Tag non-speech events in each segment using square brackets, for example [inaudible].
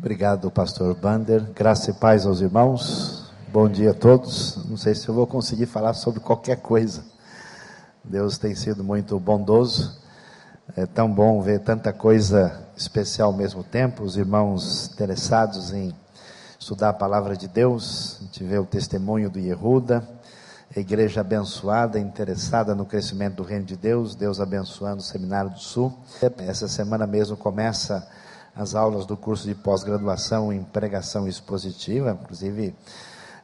Obrigado, pastor Bander. Graça e paz aos irmãos. Bom dia a todos. Não sei se eu vou conseguir falar sobre qualquer coisa. Deus tem sido muito bondoso. É tão bom ver tanta coisa especial ao mesmo tempo. Os irmãos interessados em estudar a palavra de Deus. A gente vê o testemunho do Yehuda. A igreja abençoada, interessada no crescimento do reino de Deus. Deus abençoando o Seminário do Sul. Essa semana mesmo começa as aulas do curso de pós-graduação em pregação expositiva, inclusive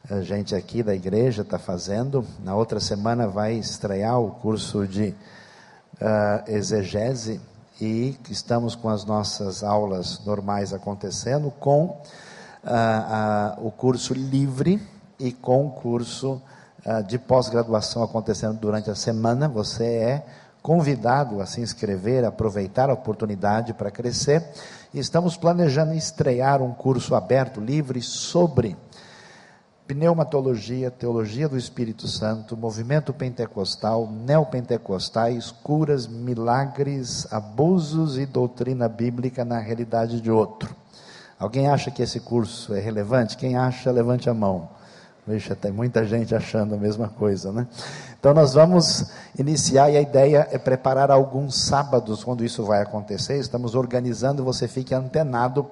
a gente aqui da igreja está fazendo. Na outra semana vai estrear o curso de uh, exegese e estamos com as nossas aulas normais acontecendo com uh, uh, o curso livre e com o curso de pós-graduação acontecendo durante a semana. Você é convidado a se inscrever, aproveitar a oportunidade para crescer. E estamos planejando estrear um curso aberto, livre, sobre pneumatologia, teologia do Espírito Santo, movimento pentecostal, neopentecostais, curas, milagres, abusos e doutrina bíblica na realidade de outro. Alguém acha que esse curso é relevante? Quem acha, levante a mão. Veja, tem muita gente achando a mesma coisa, né? Então nós vamos iniciar e a ideia é preparar alguns sábados quando isso vai acontecer. Estamos organizando, você fique antenado,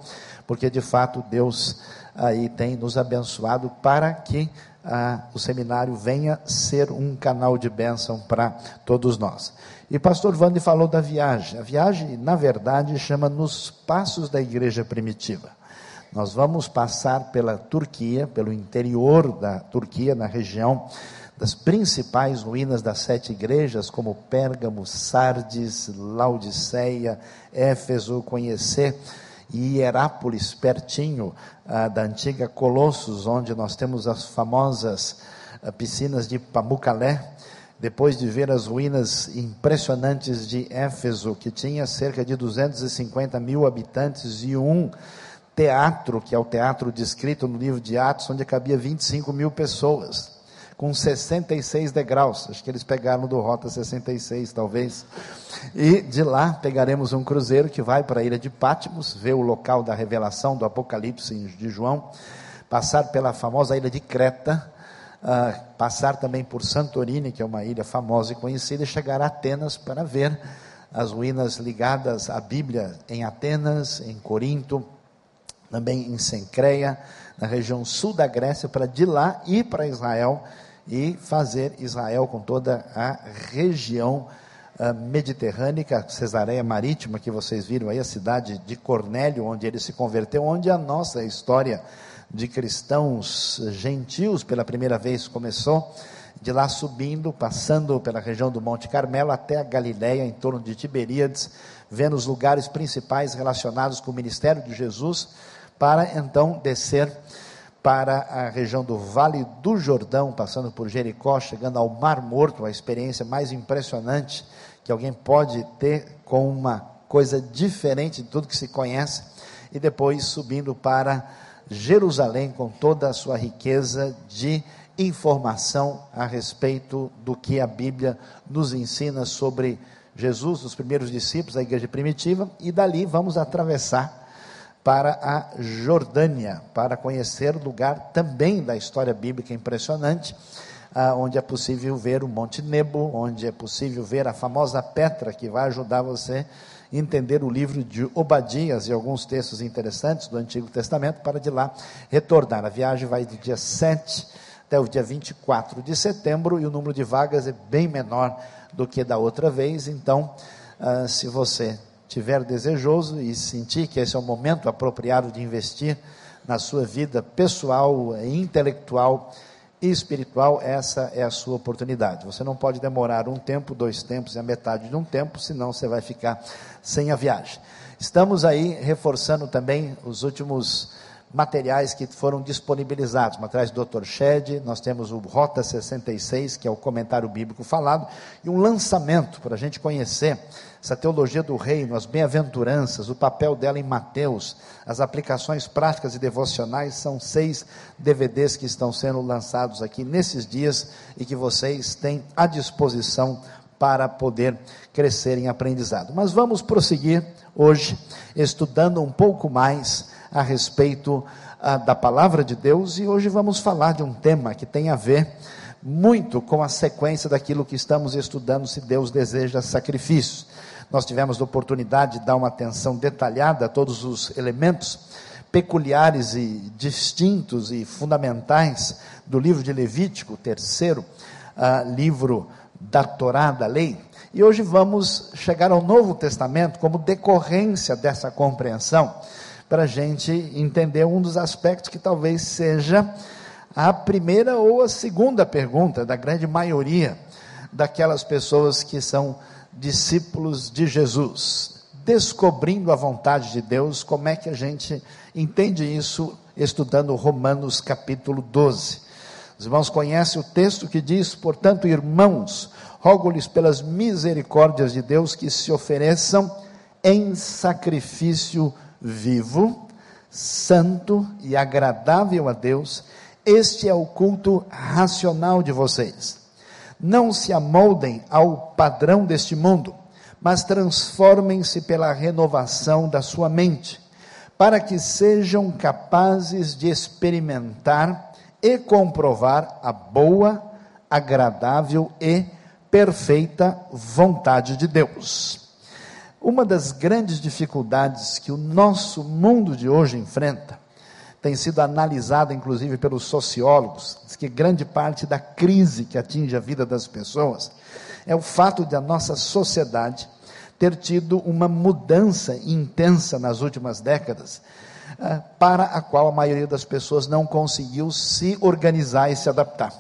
porque de fato Deus aí tem nos abençoado para que ah, o seminário venha ser um canal de bênção para todos nós. E pastor Vande falou da viagem. A viagem, na verdade, chama Nos Passos da Igreja Primitiva. Nós vamos passar pela Turquia, pelo interior da Turquia, na região das principais ruínas das sete igrejas, como Pérgamo, Sardes, Laodiceia, Éfeso, conhecer e Hierápolis, pertinho ah, da antiga Colossos, onde nós temos as famosas ah, piscinas de Pamucalé, depois de ver as ruínas impressionantes de Éfeso, que tinha cerca de 250 mil habitantes e um teatro, que é o teatro descrito no livro de Atos, onde cabia 25 mil pessoas, com 66 degraus. Acho que eles pegaram do Rota 66, talvez. E de lá pegaremos um cruzeiro que vai para a ilha de Pátimos, ver o local da revelação do Apocalipse de João, passar pela famosa ilha de Creta, uh, passar também por Santorini, que é uma ilha famosa e conhecida, e chegar a Atenas para ver as ruínas ligadas à Bíblia em Atenas, em Corinto, também em Sencreia, na região sul da Grécia, para de lá ir para Israel e fazer Israel com toda a região uh, mediterrânea, Cesareia Marítima, que vocês viram aí, a cidade de Cornélio, onde ele se converteu, onde a nossa história de cristãos gentios pela primeira vez começou, de lá subindo, passando pela região do Monte Carmelo até a Galiléia, em torno de Tiberíades, vendo os lugares principais relacionados com o ministério de Jesus, para então descer para a região do Vale do Jordão, passando por Jericó, chegando ao Mar Morto, a experiência mais impressionante que alguém pode ter com uma coisa diferente de tudo que se conhece, e depois subindo para Jerusalém com toda a sua riqueza de informação a respeito do que a Bíblia nos ensina sobre Jesus, os primeiros discípulos da igreja primitiva, e dali vamos atravessar para a Jordânia, para conhecer lugar também da história bíblica impressionante, ah, onde é possível ver o Monte Nebo, onde é possível ver a famosa Petra, que vai ajudar você a entender o livro de Obadias e alguns textos interessantes do Antigo Testamento, para de lá retornar. A viagem vai do dia 7 até o dia 24 de setembro e o número de vagas é bem menor do que da outra vez, então, ah, se você tiver desejoso e sentir que esse é o momento apropriado de investir na sua vida pessoal, intelectual e espiritual, essa é a sua oportunidade. Você não pode demorar um tempo, dois tempos e a metade de um tempo, senão você vai ficar sem a viagem. Estamos aí reforçando também os últimos materiais que foram disponibilizados, materiais do Dr. Shed, nós temos o Rota 66, que é o comentário bíblico falado, e um lançamento para a gente conhecer essa teologia do reino, as bem-aventuranças, o papel dela em Mateus, as aplicações práticas e devocionais, são seis DVDs que estão sendo lançados aqui nesses dias e que vocês têm à disposição para poder crescer em aprendizado. Mas vamos prosseguir hoje estudando um pouco mais a respeito ah, da palavra de Deus e hoje vamos falar de um tema que tem a ver muito com a sequência daquilo que estamos estudando, se Deus deseja sacrifícios. Nós tivemos a oportunidade de dar uma atenção detalhada a todos os elementos peculiares e distintos e fundamentais do livro de Levítico, terceiro uh, livro da Torá, da lei. E hoje vamos chegar ao Novo Testamento como decorrência dessa compreensão, para a gente entender um dos aspectos que talvez seja a primeira ou a segunda pergunta da grande maioria daquelas pessoas que são discípulos de Jesus. Descobrindo a vontade de Deus, como é que a gente entende isso estudando Romanos capítulo 12? Os irmãos conhecem o texto que diz: Portanto, irmãos, rogo-lhes pelas misericórdias de Deus que se ofereçam em sacrifício vivo, santo e agradável a Deus este é o culto racional de vocês. Não se amoldem ao padrão deste mundo, mas transformem-se pela renovação da sua mente, para que sejam capazes de experimentar e comprovar a boa, agradável e perfeita vontade de Deus. Uma das grandes dificuldades que o nosso mundo de hoje enfrenta tem sido analisada inclusive pelos sociólogos, diz que grande parte da crise que atinge a vida das pessoas é o fato de a nossa sociedade ter tido uma mudança intensa nas últimas décadas, eh, para a qual a maioria das pessoas não conseguiu se organizar e se adaptar.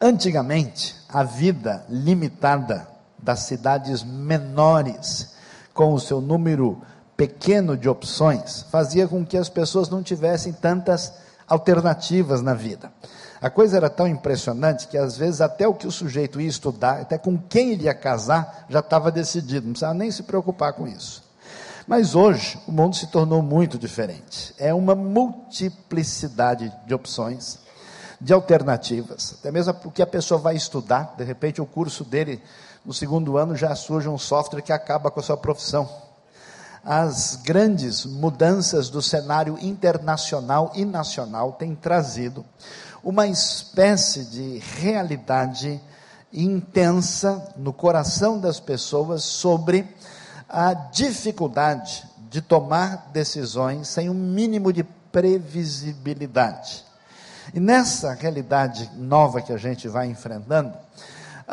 Antigamente, a vida limitada das cidades menores, com o seu número pequeno de opções fazia com que as pessoas não tivessem tantas alternativas na vida. A coisa era tão impressionante que às vezes até o que o sujeito ia estudar, até com quem ele ia casar, já estava decidido, não precisava nem se preocupar com isso. Mas hoje o mundo se tornou muito diferente. É uma multiplicidade de opções, de alternativas, até mesmo porque a pessoa vai estudar, de repente o curso dele no segundo ano já surge um software que acaba com a sua profissão as grandes mudanças do cenário internacional e nacional têm trazido uma espécie de realidade intensa no coração das pessoas sobre a dificuldade de tomar decisões sem um mínimo de previsibilidade. E nessa realidade nova que a gente vai enfrentando,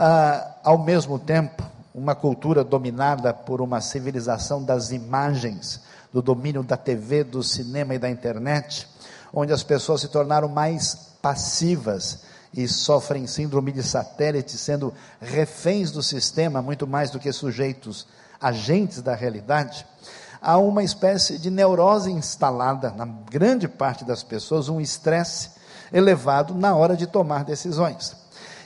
ah, ao mesmo tempo, uma cultura dominada por uma civilização das imagens, do domínio da TV, do cinema e da internet, onde as pessoas se tornaram mais passivas e sofrem síndrome de satélite, sendo reféns do sistema muito mais do que sujeitos agentes da realidade. Há uma espécie de neurose instalada na grande parte das pessoas, um estresse elevado na hora de tomar decisões.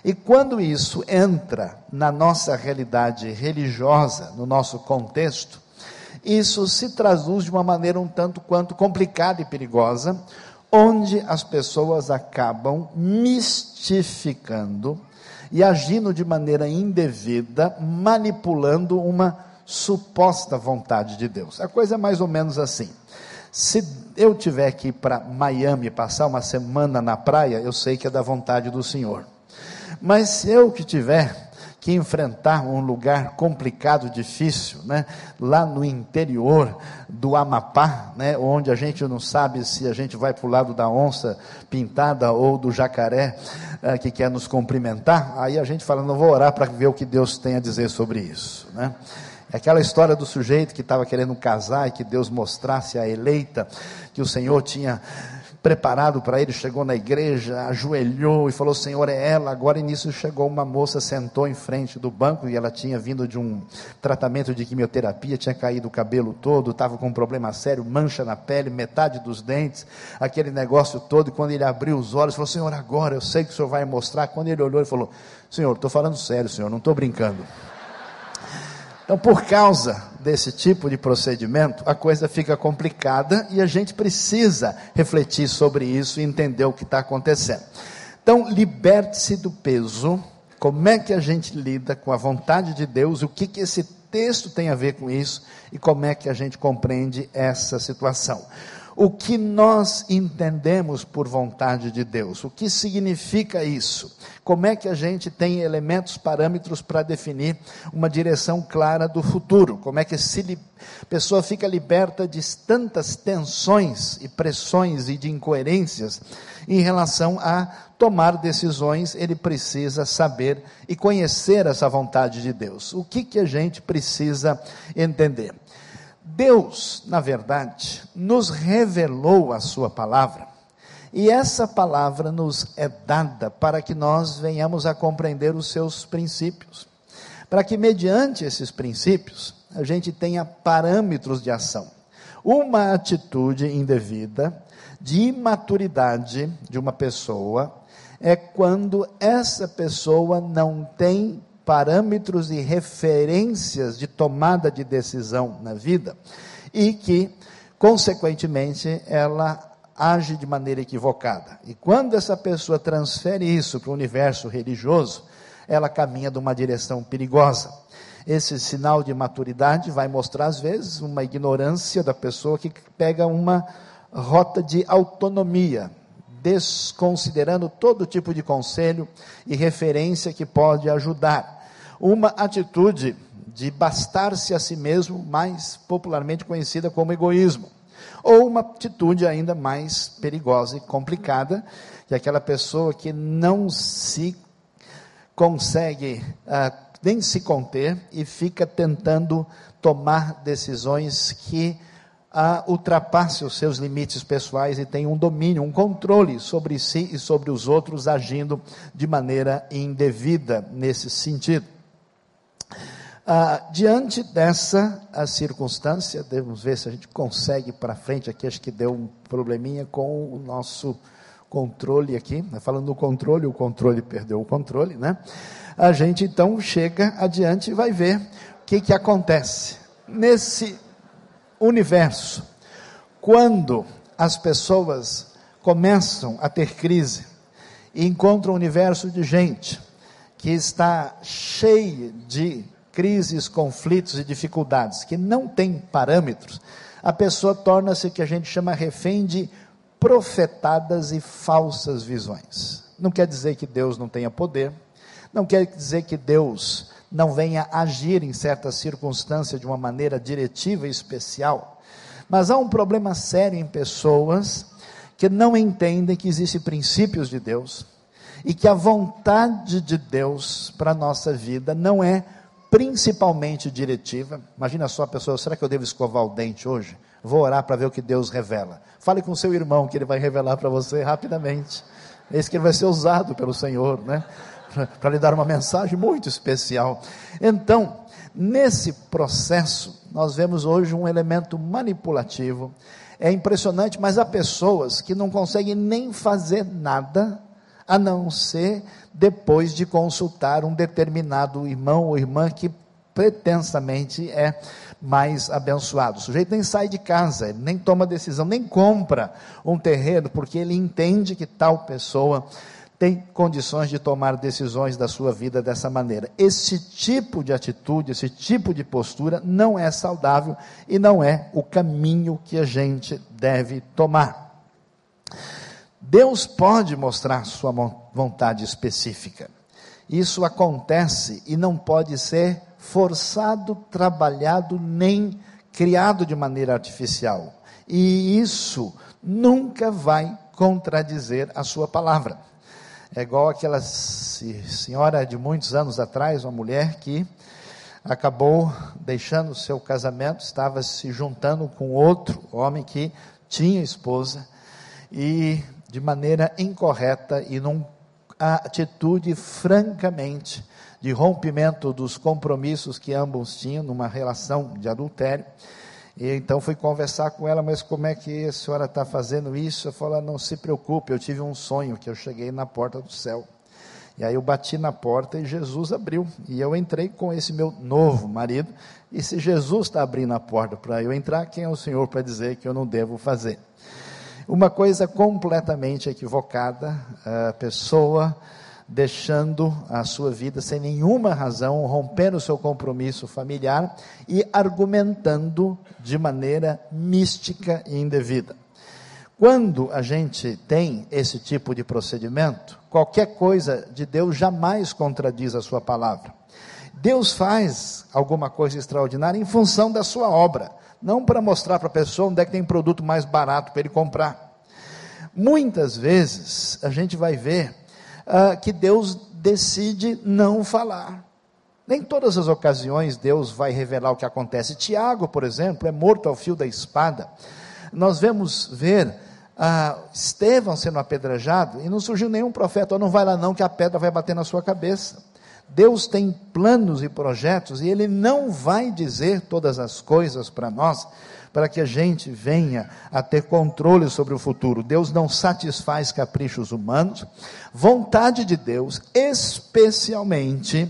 E quando isso entra na nossa realidade religiosa, no nosso contexto, isso se traduz de uma maneira um tanto quanto complicada e perigosa, onde as pessoas acabam mistificando e agindo de maneira indevida, manipulando uma suposta vontade de Deus. A coisa é mais ou menos assim. Se eu tiver que ir para Miami passar uma semana na praia, eu sei que é da vontade do Senhor. Mas se eu que tiver que enfrentar um lugar complicado, difícil, né? lá no interior do Amapá, né? onde a gente não sabe se a gente vai para o lado da onça pintada ou do jacaré uh, que quer nos cumprimentar, aí a gente fala, não vou orar para ver o que Deus tem a dizer sobre isso. Né? É aquela história do sujeito que estava querendo casar e que Deus mostrasse a eleita que o Senhor tinha preparado para ele, chegou na igreja, ajoelhou e falou: Senhor, é ela. Agora, nisso, chegou uma moça, sentou em frente do banco e ela tinha vindo de um tratamento de quimioterapia, tinha caído o cabelo todo, estava com um problema sério, mancha na pele, metade dos dentes, aquele negócio todo. E quando ele abriu os olhos, falou: Senhor, agora eu sei que o senhor vai mostrar. Quando ele olhou, ele falou: Senhor, estou falando sério, senhor, não estou brincando. Então, por causa desse tipo de procedimento, a coisa fica complicada e a gente precisa refletir sobre isso e entender o que está acontecendo. Então, liberte-se do peso. Como é que a gente lida com a vontade de Deus? O que, que esse texto tem a ver com isso? E como é que a gente compreende essa situação? O que nós entendemos por vontade de Deus. O que significa isso? Como é que a gente tem elementos, parâmetros para definir uma direção clara do futuro? Como é que a pessoa fica liberta de tantas tensões e pressões e de incoerências em relação a tomar decisões? Ele precisa saber e conhecer essa vontade de Deus. O que, que a gente precisa entender? Deus, na verdade, nos revelou a Sua palavra, e essa palavra nos é dada para que nós venhamos a compreender os seus princípios, para que, mediante esses princípios, a gente tenha parâmetros de ação. Uma atitude indevida, de imaturidade de uma pessoa, é quando essa pessoa não tem parâmetros e referências de tomada de decisão na vida e que, consequentemente, ela age de maneira equivocada. E quando essa pessoa transfere isso para o universo religioso, ela caminha de uma direção perigosa. Esse sinal de maturidade vai mostrar, às vezes, uma ignorância da pessoa que pega uma rota de autonomia, desconsiderando todo tipo de conselho e referência que pode ajudar. Uma atitude de bastar-se a si mesmo, mais popularmente conhecida como egoísmo. Ou uma atitude ainda mais perigosa e complicada, que é aquela pessoa que não se consegue uh, nem se conter e fica tentando tomar decisões que a ultrapasse os seus limites pessoais e tem um domínio, um controle sobre si e sobre os outros, agindo de maneira indevida nesse sentido. Ah, diante dessa circunstância, devemos ver se a gente consegue para frente aqui, acho que deu um probleminha com o nosso controle aqui, né? falando do controle, o controle perdeu o controle, né? A gente então chega adiante e vai ver o que que acontece. Nesse universo. Quando as pessoas começam a ter crise e encontram um universo de gente que está cheio de crises, conflitos e dificuldades, que não tem parâmetros, a pessoa torna-se o que a gente chama refém de profetadas e falsas visões. Não quer dizer que Deus não tenha poder, não quer dizer que Deus não venha agir em certas circunstâncias de uma maneira diretiva e especial. Mas há um problema sério em pessoas que não entendem que existem princípios de Deus e que a vontade de Deus para a nossa vida não é principalmente diretiva. Imagina só a pessoa, será que eu devo escovar o dente hoje? Vou orar para ver o que Deus revela. Fale com seu irmão que ele vai revelar para você rapidamente. Esse que ele vai ser usado pelo Senhor, né? Para lhe dar uma mensagem muito especial. Então, nesse processo, nós vemos hoje um elemento manipulativo. É impressionante, mas há pessoas que não conseguem nem fazer nada a não ser depois de consultar um determinado irmão ou irmã que pretensamente é mais abençoado. O sujeito nem sai de casa, ele nem toma decisão, nem compra um terreno, porque ele entende que tal pessoa tem condições de tomar decisões da sua vida dessa maneira. Esse tipo de atitude, esse tipo de postura não é saudável e não é o caminho que a gente deve tomar. Deus pode mostrar sua vontade específica. Isso acontece e não pode ser forçado, trabalhado, nem criado de maneira artificial. E isso nunca vai contradizer a sua palavra. É igual aquela senhora de muitos anos atrás, uma mulher que acabou deixando o seu casamento, estava se juntando com outro homem que tinha esposa e de maneira incorreta e numa atitude francamente de rompimento dos compromissos que ambos tinham numa relação de adultério. E então fui conversar com ela, mas como é que a senhora está fazendo isso? Eu falei, não se preocupe, eu tive um sonho que eu cheguei na porta do céu. E aí eu bati na porta e Jesus abriu. E eu entrei com esse meu novo marido. E se Jesus está abrindo a porta para eu entrar, quem é o Senhor para dizer que eu não devo fazer? Uma coisa completamente equivocada, a pessoa deixando a sua vida sem nenhuma razão, rompendo o seu compromisso familiar e argumentando de maneira mística e indevida. Quando a gente tem esse tipo de procedimento, qualquer coisa de Deus jamais contradiz a sua palavra. Deus faz alguma coisa extraordinária em função da sua obra, não para mostrar para a pessoa onde é que tem produto mais barato para ele comprar. Muitas vezes a gente vai ver uh, que Deus decide não falar. Nem todas as ocasiões Deus vai revelar o que acontece. Tiago, por exemplo, é morto ao fio da espada. Nós vemos ver ah, Estevão sendo apedrejado e não surgiu nenhum profeta, oh, não vai lá não que a pedra vai bater na sua cabeça. Deus tem planos e projetos e Ele não vai dizer todas as coisas para nós para que a gente venha a ter controle sobre o futuro. Deus não satisfaz caprichos humanos. Vontade de Deus, especialmente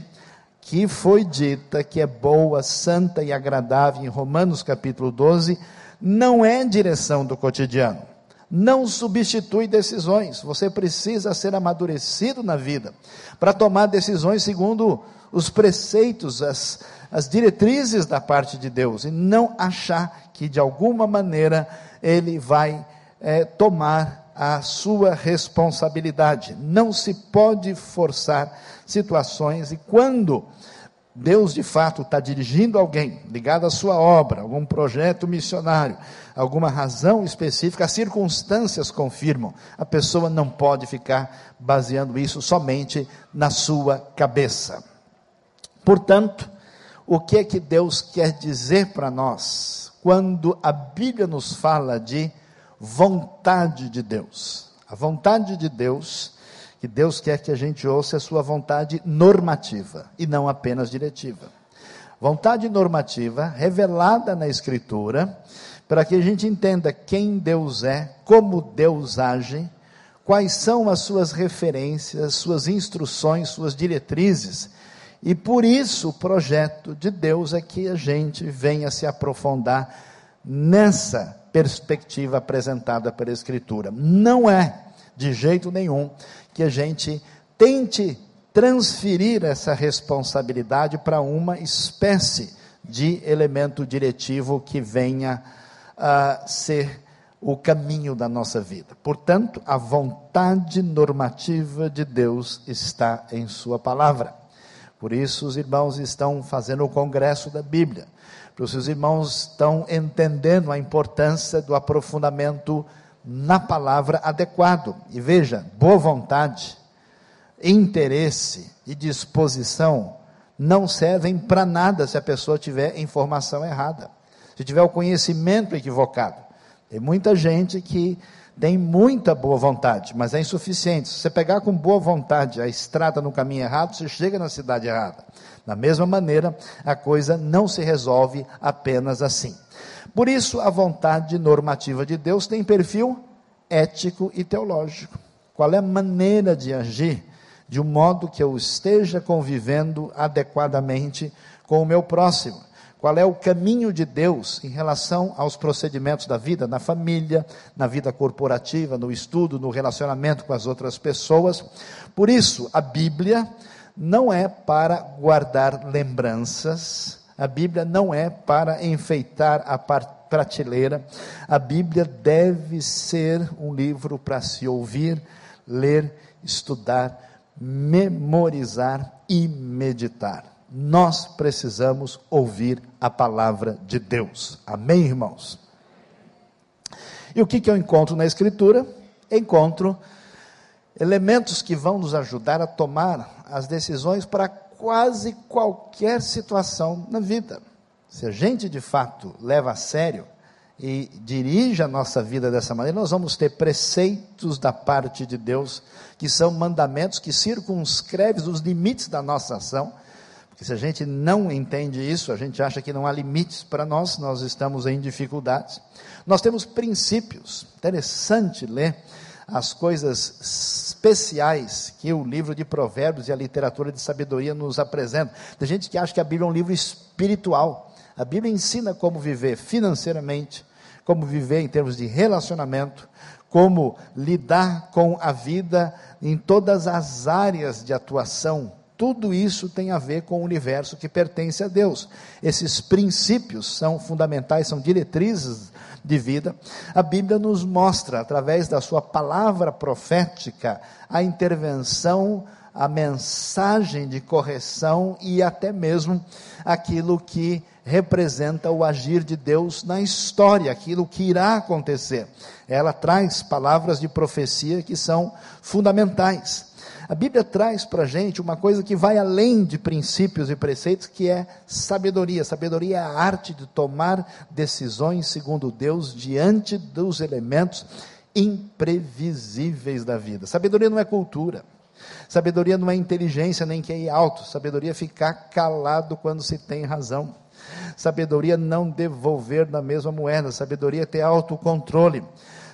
que foi dita que é boa, santa e agradável em Romanos capítulo 12, não é direção do cotidiano. Não substitui decisões. Você precisa ser amadurecido na vida para tomar decisões segundo os preceitos, as, as diretrizes da parte de Deus e não achar que de alguma maneira ele vai é, tomar a sua responsabilidade. Não se pode forçar situações e quando Deus de fato está dirigindo alguém ligado à sua obra, algum projeto missionário, alguma razão específica, as circunstâncias confirmam. A pessoa não pode ficar baseando isso somente na sua cabeça. Portanto, o que é que Deus quer dizer para nós quando a Bíblia nos fala de vontade de Deus? A vontade de Deus que Deus quer que a gente ouça a sua vontade normativa e não apenas diretiva. Vontade normativa revelada na Escritura, para que a gente entenda quem Deus é, como Deus age, quais são as suas referências, suas instruções, suas diretrizes. E por isso o projeto de Deus é que a gente venha se aprofundar nessa perspectiva apresentada pela Escritura. Não é, de jeito nenhum, que a gente tente transferir essa responsabilidade para uma espécie de elemento diretivo que venha a ser o caminho da nossa vida. Portanto, a vontade normativa de Deus está em Sua palavra. Por isso, os irmãos estão fazendo o congresso da Bíblia. Por isso, os irmãos estão entendendo a importância do aprofundamento na palavra adequado. E veja, boa vontade, interesse e disposição não servem para nada se a pessoa tiver informação errada, se tiver o conhecimento equivocado. Tem muita gente que tem muita boa vontade, mas é insuficiente. Se você pegar com boa vontade a estrada no caminho errado, você chega na cidade errada. Da mesma maneira, a coisa não se resolve apenas assim. Por isso, a vontade normativa de Deus tem perfil ético e teológico. Qual é a maneira de agir de um modo que eu esteja convivendo adequadamente com o meu próximo? Qual é o caminho de Deus em relação aos procedimentos da vida, na família, na vida corporativa, no estudo, no relacionamento com as outras pessoas? Por isso, a Bíblia não é para guardar lembranças, a Bíblia não é para enfeitar a prateleira. A Bíblia deve ser um livro para se ouvir, ler, estudar, memorizar e meditar. Nós precisamos ouvir a palavra de Deus. Amém, irmãos? E o que, que eu encontro na Escritura? Encontro elementos que vão nos ajudar a tomar as decisões para quase qualquer situação na vida. Se a gente de fato leva a sério e dirige a nossa vida dessa maneira, nós vamos ter preceitos da parte de Deus, que são mandamentos que circunscrevem os limites da nossa ação. Se a gente não entende isso, a gente acha que não há limites para nós, nós estamos em dificuldades. Nós temos princípios. Interessante ler as coisas especiais que o livro de Provérbios e a literatura de sabedoria nos apresentam. Tem gente que acha que a Bíblia é um livro espiritual. A Bíblia ensina como viver financeiramente, como viver em termos de relacionamento, como lidar com a vida em todas as áreas de atuação Tudo isso tem a ver com o universo que pertence a Deus. Esses princípios são fundamentais, são diretrizes de vida. A Bíblia nos mostra, através da sua palavra profética, a intervenção, a mensagem de correção e até mesmo aquilo que representa o agir de Deus na história, aquilo que irá acontecer. Ela traz palavras de profecia que são fundamentais. A Bíblia traz para a gente uma coisa que vai além de princípios e preceitos, que é sabedoria. Sabedoria é a arte de tomar decisões segundo Deus diante dos elementos imprevisíveis da vida. Sabedoria não é cultura. Sabedoria não é inteligência nem que é alto. Sabedoria é ficar calado quando se tem razão. Sabedoria não devolver na mesma moeda. Sabedoria é ter autocontrole.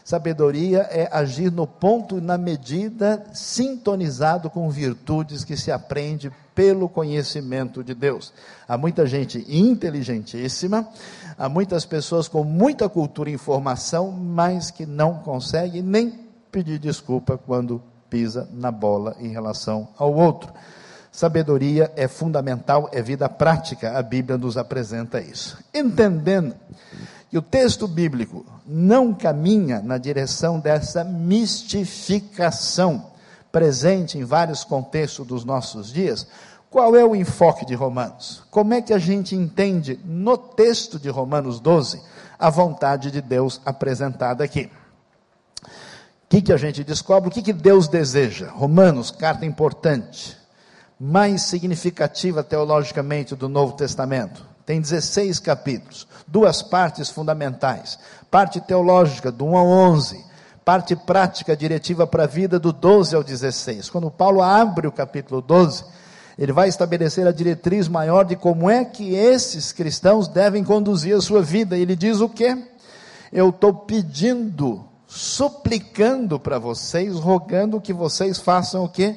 Sabedoria é agir no ponto e na medida sintonizado com virtudes que se aprende pelo conhecimento de Deus. Há muita gente inteligentíssima, há muitas pessoas com muita cultura e informação, mas que não conseguem nem pedir desculpa quando pisa na bola em relação ao outro. Sabedoria é fundamental, é vida prática, a Bíblia nos apresenta isso. Entendendo que o texto bíblico não caminha na direção dessa mistificação presente em vários contextos dos nossos dias, qual é o enfoque de Romanos? Como é que a gente entende no texto de Romanos 12 a vontade de Deus apresentada aqui? O que, que a gente descobre? O que, que Deus deseja? Romanos, carta importante, mais significativa teologicamente do Novo Testamento. Tem 16 capítulos, duas partes fundamentais: parte teológica, do 1 ao 11, parte prática diretiva para a vida, do 12 ao 16. Quando Paulo abre o capítulo 12, ele vai estabelecer a diretriz maior de como é que esses cristãos devem conduzir a sua vida. Ele diz o quê? Eu estou pedindo, suplicando para vocês, rogando que vocês façam o quê?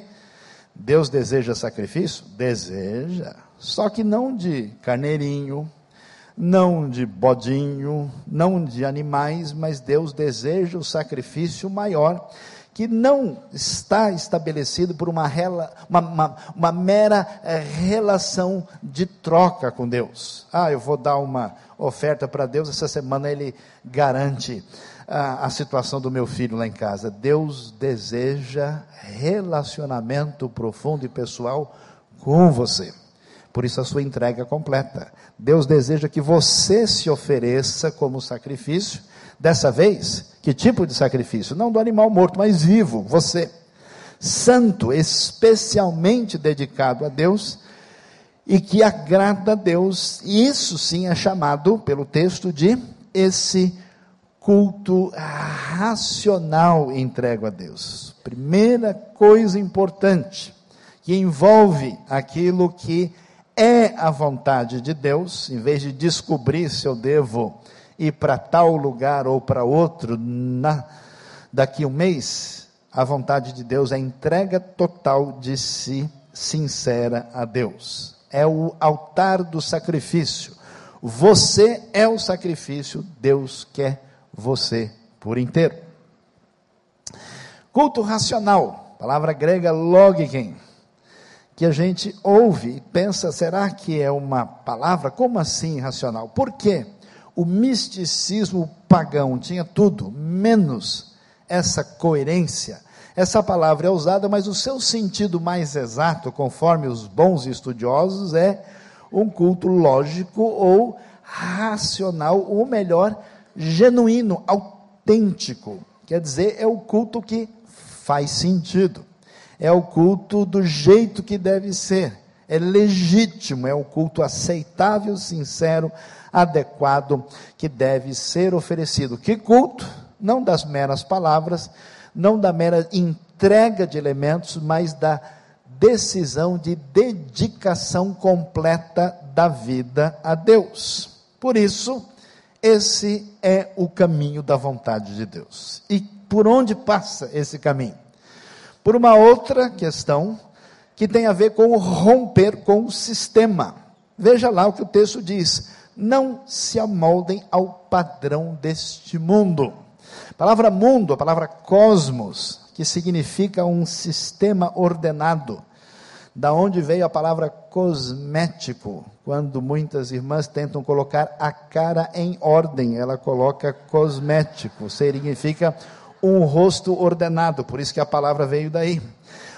Deus deseja sacrifício? Deseja só que não de carneirinho, não de bodinho, não de animais, mas Deus deseja o sacrifício maior, que não está estabelecido por uma, uma, uma, uma mera é, relação de troca com Deus. Ah, eu vou dar uma oferta para Deus, essa semana ele garante a, a situação do meu filho lá em casa. Deus deseja relacionamento profundo e pessoal com você. Por isso a sua entrega completa. Deus deseja que você se ofereça como sacrifício. Dessa vez, que tipo de sacrifício? Não do animal morto, mas vivo, você. Santo, especialmente dedicado a Deus e que agrada a Deus. E isso sim é chamado pelo texto de esse culto racional entregue a Deus. Primeira coisa importante que envolve aquilo que é a vontade de Deus, em vez de descobrir se eu devo ir para tal lugar ou para outro na, daqui um mês, a vontade de Deus é a entrega total de si, sincera a Deus. É o altar do sacrifício. Você é o sacrifício, Deus quer você por inteiro. Culto racional, palavra grega logiken que a gente ouve e pensa, será que é uma palavra? Como assim racional? Por quê? O misticismo pagão tinha tudo, menos essa coerência. Essa palavra é usada, mas o seu sentido mais exato, conforme os bons estudiosos, é um culto lógico ou racional, ou melhor, genuíno, autêntico. Quer dizer, é o culto que faz sentido é o culto do jeito que deve ser, é legítimo, é o culto aceitável, sincero, adequado que deve ser oferecido. Que culto? Não das meras palavras, não da mera entrega de elementos, mas da decisão de dedicação completa da vida a Deus. Por isso, esse é o caminho da vontade de Deus. E por onde passa esse caminho? Por uma outra questão que tem a ver com romper com o sistema. Veja lá o que o texto diz: não se amoldem ao padrão deste mundo. A palavra mundo, a palavra cosmos, que significa um sistema ordenado, Da onde veio a palavra cosmético? Quando muitas irmãs tentam colocar a cara em ordem, ela coloca cosmético, significa um rosto ordenado, por isso que a palavra veio daí.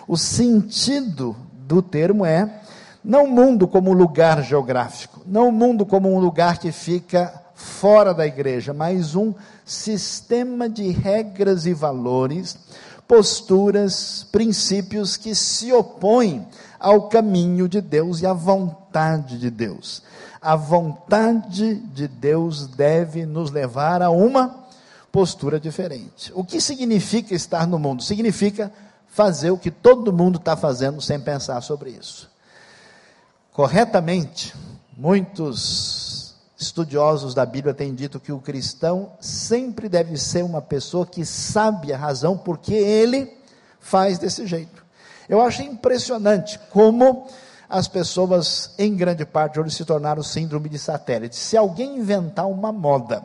O sentido do termo é não o mundo como lugar geográfico, não o mundo como um lugar que fica fora da igreja, mas um sistema de regras e valores, posturas, princípios que se opõem ao caminho de Deus e à vontade de Deus. A vontade de Deus deve nos levar a uma postura diferente. O que significa estar no mundo? Significa fazer o que todo mundo está fazendo sem pensar sobre isso. Corretamente, muitos estudiosos da Bíblia têm dito que o cristão sempre deve ser uma pessoa que sabe a razão porque ele faz desse jeito. Eu acho impressionante como as pessoas, em grande parte, hoje se tornaram síndrome de satélite. Se alguém inventar uma moda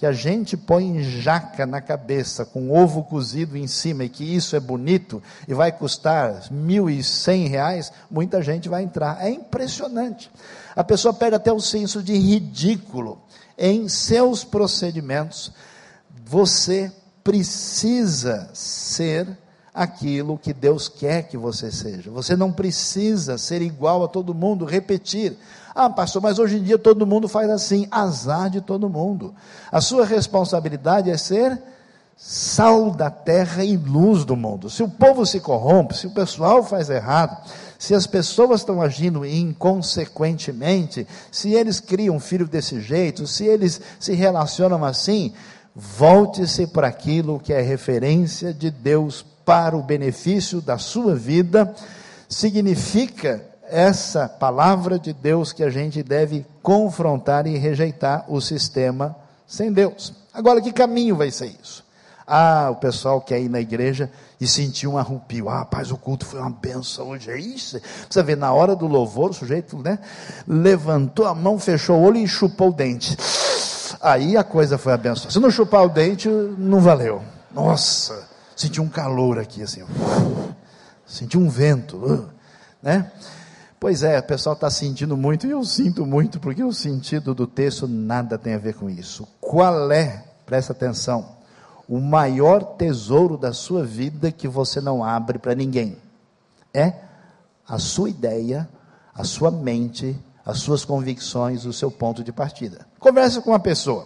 que a gente põe jaca na cabeça com ovo cozido em cima e que isso é bonito e vai custar mil e cem reais, muita gente vai entrar. É impressionante. A pessoa perde até o senso de ridículo em seus procedimentos. Você precisa ser aquilo que Deus quer que você seja. Você não precisa ser igual a todo mundo, repetir. Ah, pastor, mas hoje em dia todo mundo faz assim. Azar de todo mundo. A sua responsabilidade é ser sal da terra e luz do mundo. Se o povo se corrompe, se o pessoal faz errado, se as pessoas estão agindo inconsequentemente, se eles criam filho desse jeito, se eles se relacionam assim, volte-se para aquilo que é referência de Deus para o benefício da sua vida, significa essa palavra de Deus que a gente deve confrontar e rejeitar o sistema sem Deus. Agora, que caminho vai ser isso? Ah, o pessoal quer ir na igreja e sentir um arrupio. Ah, paz, o culto foi uma benção hoje. É isso. Você vê, na hora do louvor, o sujeito né, levantou a mão, fechou o olho e chupou o dente. Aí a coisa foi abençoada. Se não chupar o dente, não valeu. Nossa, senti um calor aqui, assim. Senti um vento. Né? Pois é, o pessoal está sentindo muito e eu sinto muito, porque o sentido do texto nada tem a ver com isso. Qual é, presta atenção, o maior tesouro da sua vida que você não abre para ninguém? É a sua ideia, a sua mente, as suas convicções, o seu ponto de partida. Converse com uma pessoa.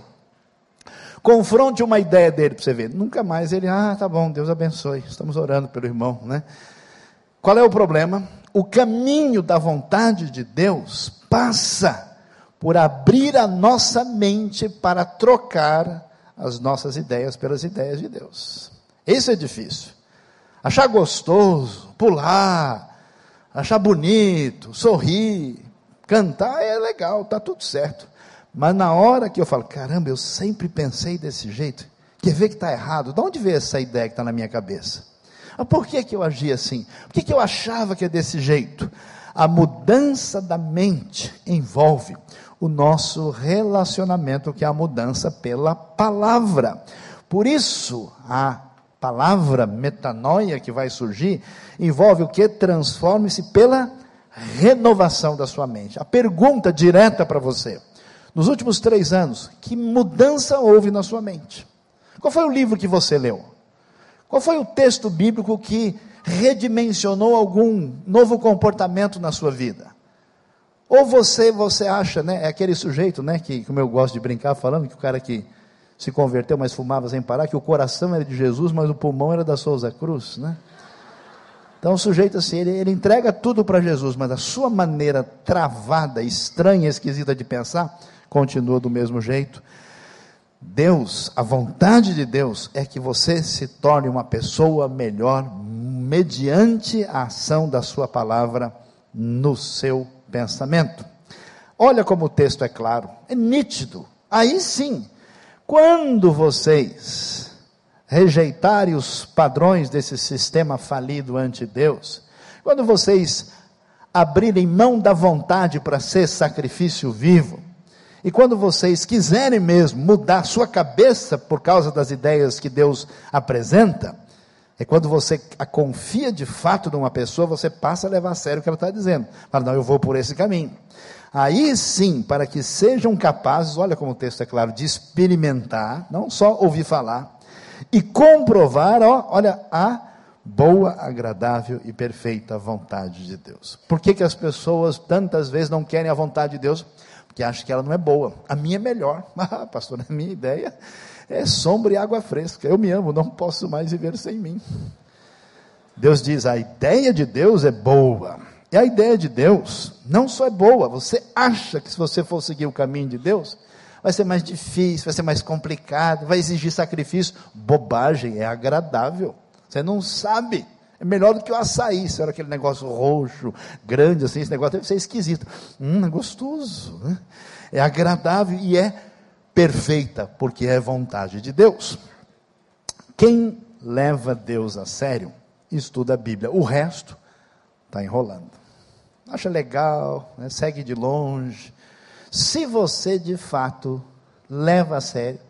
Confronte uma ideia dele para você ver. Nunca mais ele, ah, tá bom, Deus abençoe. Estamos orando pelo irmão, né? Qual é o problema? o caminho da vontade de Deus passa por abrir a nossa mente para trocar as nossas ideias pelas ideias de Deus. Isso é difícil. Achar gostoso, pular, achar bonito, sorrir, cantar é legal, tá tudo certo. Mas na hora que eu falo, caramba, eu sempre pensei desse jeito, quer ver que está errado? De onde veio essa ideia que está na minha cabeça? Mas por que, que eu agi assim? Por que, que eu achava que é desse jeito? A mudança da mente envolve o nosso relacionamento, que é a mudança pela palavra. Por isso, a palavra metanoia que vai surgir envolve o que? Transforme-se pela renovação da sua mente. A pergunta direta para você: nos últimos três anos, que mudança houve na sua mente? Qual foi o livro que você leu? Qual foi o texto bíblico que redimensionou algum novo comportamento na sua vida? Ou você, você acha, né, é aquele sujeito, né, que como eu gosto de brincar falando que o cara que se converteu, mas fumava sem parar, que o coração era de Jesus, mas o pulmão era da Souza Cruz, né? Então o sujeito assim, ele, ele entrega tudo para Jesus, mas a sua maneira travada, estranha, esquisita de pensar, continua do mesmo jeito. Deus, a vontade de Deus é que você se torne uma pessoa melhor mediante a ação da sua palavra no seu pensamento. Olha como o texto é claro, é nítido. Aí sim, quando vocês rejeitarem os padrões desse sistema falido ante Deus, quando vocês abrirem mão da vontade para ser sacrifício vivo, e quando vocês quiserem mesmo mudar sua cabeça por causa das ideias que Deus apresenta, É quando você confia de fato numa pessoa, você passa a levar a sério o que ela está dizendo. Fala, não, eu vou por esse caminho. Aí sim, para que sejam capazes, olha como o texto é claro, de experimentar, não só ouvir falar, e comprovar, ó, olha, a boa, agradável e perfeita vontade de Deus. Por que, que as pessoas tantas vezes não querem a vontade de Deus? Porque acham que ela não é boa. A minha é melhor. [laughs] Ah, pastor, a minha ideia é sombra e água fresca. Eu me amo, não posso mais viver sem mim. Deus diz: a ideia de Deus é boa e a ideia de Deus não só é boa, você acha que se você for seguir o caminho de Deus, vai ser mais difícil, vai ser mais complicado, vai exigir sacrifício. Bobagem, é agradável. Você não sabe. É melhor do que o açaí, era aquele negócio roxo, grande assim, esse negócio deve ser esquisito. Hum, é gostoso. Né? É agradável e é perfeita, porque é vontade de Deus. Quem leva Deus a sério, estuda a Bíblia. O resto está enrolando acha legal, né, segue de longe. Se você de fato leva a sério,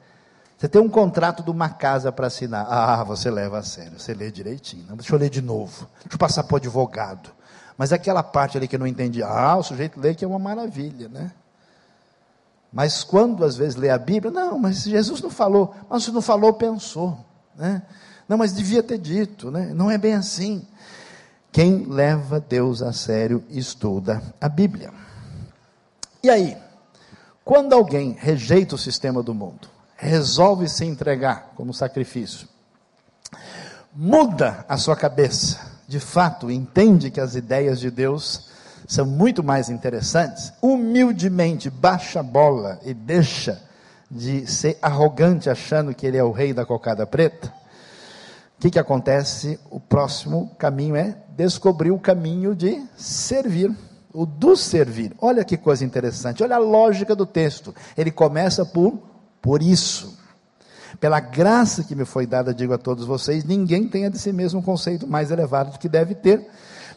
você tem um contrato de uma casa para assinar. Ah, você leva a sério, você lê direitinho. Não, deixa eu ler de novo, deixa eu passar para o advogado. Mas aquela parte ali que eu não entendi, ah, o sujeito lê que é uma maravilha, né? Mas quando às vezes lê a Bíblia, não, mas Jesus não falou, mas se não falou, pensou, né? Não, mas devia ter dito, né? Não é bem assim. Quem leva Deus a sério estuda a Bíblia. E aí, quando alguém rejeita o sistema do mundo, resolve se entregar como sacrifício, muda a sua cabeça, de fato, entende que as ideias de Deus são muito mais interessantes, humildemente baixa a bola e deixa de ser arrogante achando que ele é o rei da cocada preta, o que, que acontece? O próximo caminho é descobrir o caminho de servir, o do servir. Olha que coisa interessante, olha a lógica do texto. Ele começa por por isso. Pela graça que me foi dada, digo a todos vocês, ninguém tenha de si mesmo um conceito mais elevado do que deve ter,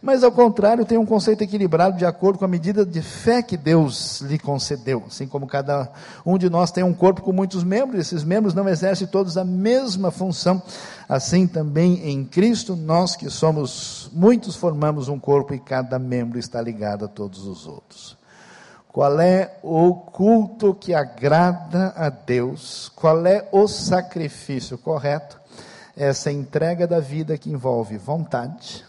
mas ao contrário, tem um conceito equilibrado de acordo com a medida de fé que Deus lhe concedeu. Assim como cada um de nós tem um corpo com muitos membros, esses membros não exercem todos a mesma função. Assim também em Cristo, nós que somos muitos formamos um corpo e cada membro está ligado a todos os outros. Qual é o culto que agrada a Deus? Qual é o sacrifício correto? Essa entrega da vida que envolve vontade,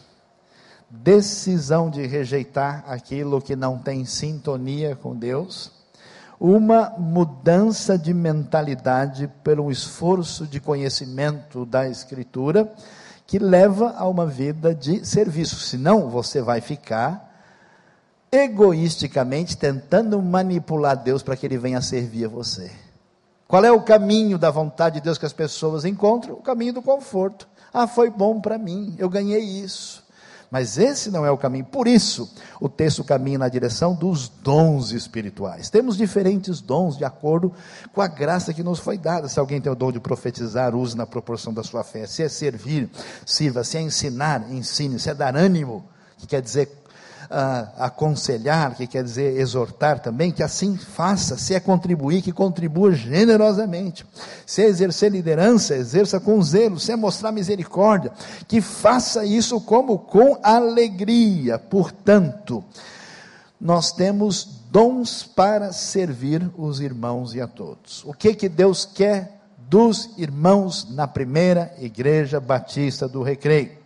decisão de rejeitar aquilo que não tem sintonia com Deus, uma mudança de mentalidade pelo esforço de conhecimento da Escritura, que leva a uma vida de serviço. Senão, você vai ficar egoisticamente tentando manipular Deus para que Ele venha servir a você. Qual é o caminho da vontade de Deus que as pessoas encontram? O caminho do conforto. Ah, foi bom para mim, eu ganhei isso. Mas esse não é o caminho. Por isso, o texto caminha na direção dos dons espirituais. Temos diferentes dons de acordo com a graça que nos foi dada. Se alguém tem o dom de profetizar, use na proporção da sua fé. Se é servir, sirva. Se é ensinar, ensine. Se é dar ânimo, que quer dizer uh, aconselhar, que quer dizer exortar também, que assim faça. Se é contribuir, que contribua generosamente. Se é exercer liderança, exerça com zelo. Se é mostrar misericórdia, que faça isso como com alegria. Portanto, nós temos dons para servir os irmãos e a todos. O que que Deus quer dos irmãos na primeira igreja batista do Recreio?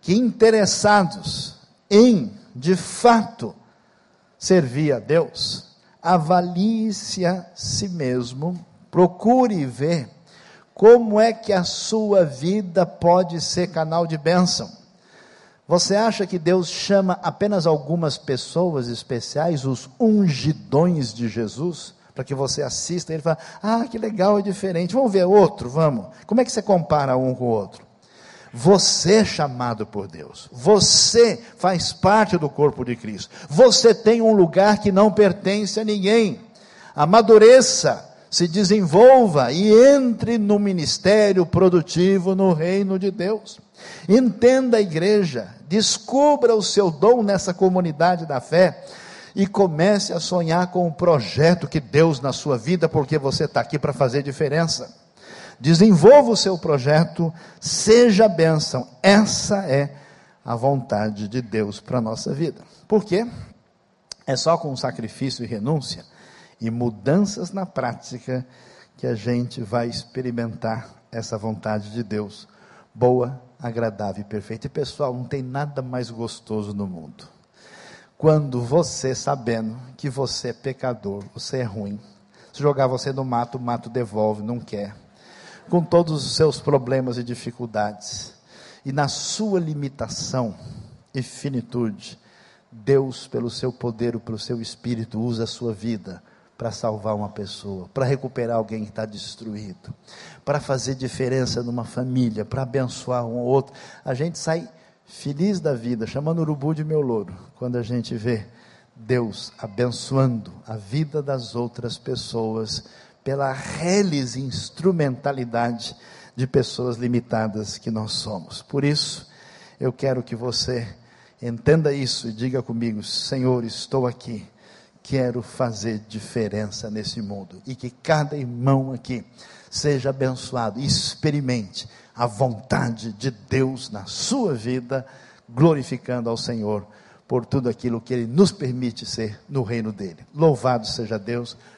Que interessados em de fato servir a Deus, avalie-se a si mesmo, procure ver como é que a sua vida pode ser canal de bênção. Você acha que Deus chama apenas algumas pessoas especiais, os ungidões de Jesus, para que você assista ele fala: Ah, que legal, é diferente. Vamos ver outro, vamos. Como é que você compara um com o outro? Você é chamado por Deus. Você faz parte do corpo de Cristo. Você tem um lugar que não pertence a ninguém. Amadureça, se desenvolva e entre no ministério produtivo no reino de Deus. Entenda a igreja, descubra o seu dom nessa comunidade da fé e comece a sonhar com o projeto que Deus na sua vida, porque você está aqui para fazer diferença. Desenvolva o seu projeto, seja bênção. Essa é a vontade de Deus para a nossa vida. Por quê? É só com sacrifício e renúncia e mudanças na prática que a gente vai experimentar essa vontade de Deus, boa, agradável e perfeita. E pessoal, não tem nada mais gostoso no mundo. Quando você, sabendo que você é pecador, você é ruim, se jogar você no mato, o mato devolve, não quer. Com todos os seus problemas e dificuldades, e na sua limitação e finitude, Deus, pelo seu poder, pelo seu espírito, usa a sua vida para salvar uma pessoa, para recuperar alguém que está destruído, para fazer diferença numa família, para abençoar um ou outro. A gente sai feliz da vida, chamando o urubu de meu louro, quando a gente vê Deus abençoando a vida das outras pessoas pela reles instrumentalidade de pessoas limitadas que nós somos. Por isso, eu quero que você entenda isso e diga comigo: Senhor, estou aqui quero fazer diferença nesse mundo e que cada irmão aqui seja abençoado, experimente a vontade de Deus na sua vida, glorificando ao Senhor por tudo aquilo que Ele nos permite ser no reino dele. Louvado seja Deus,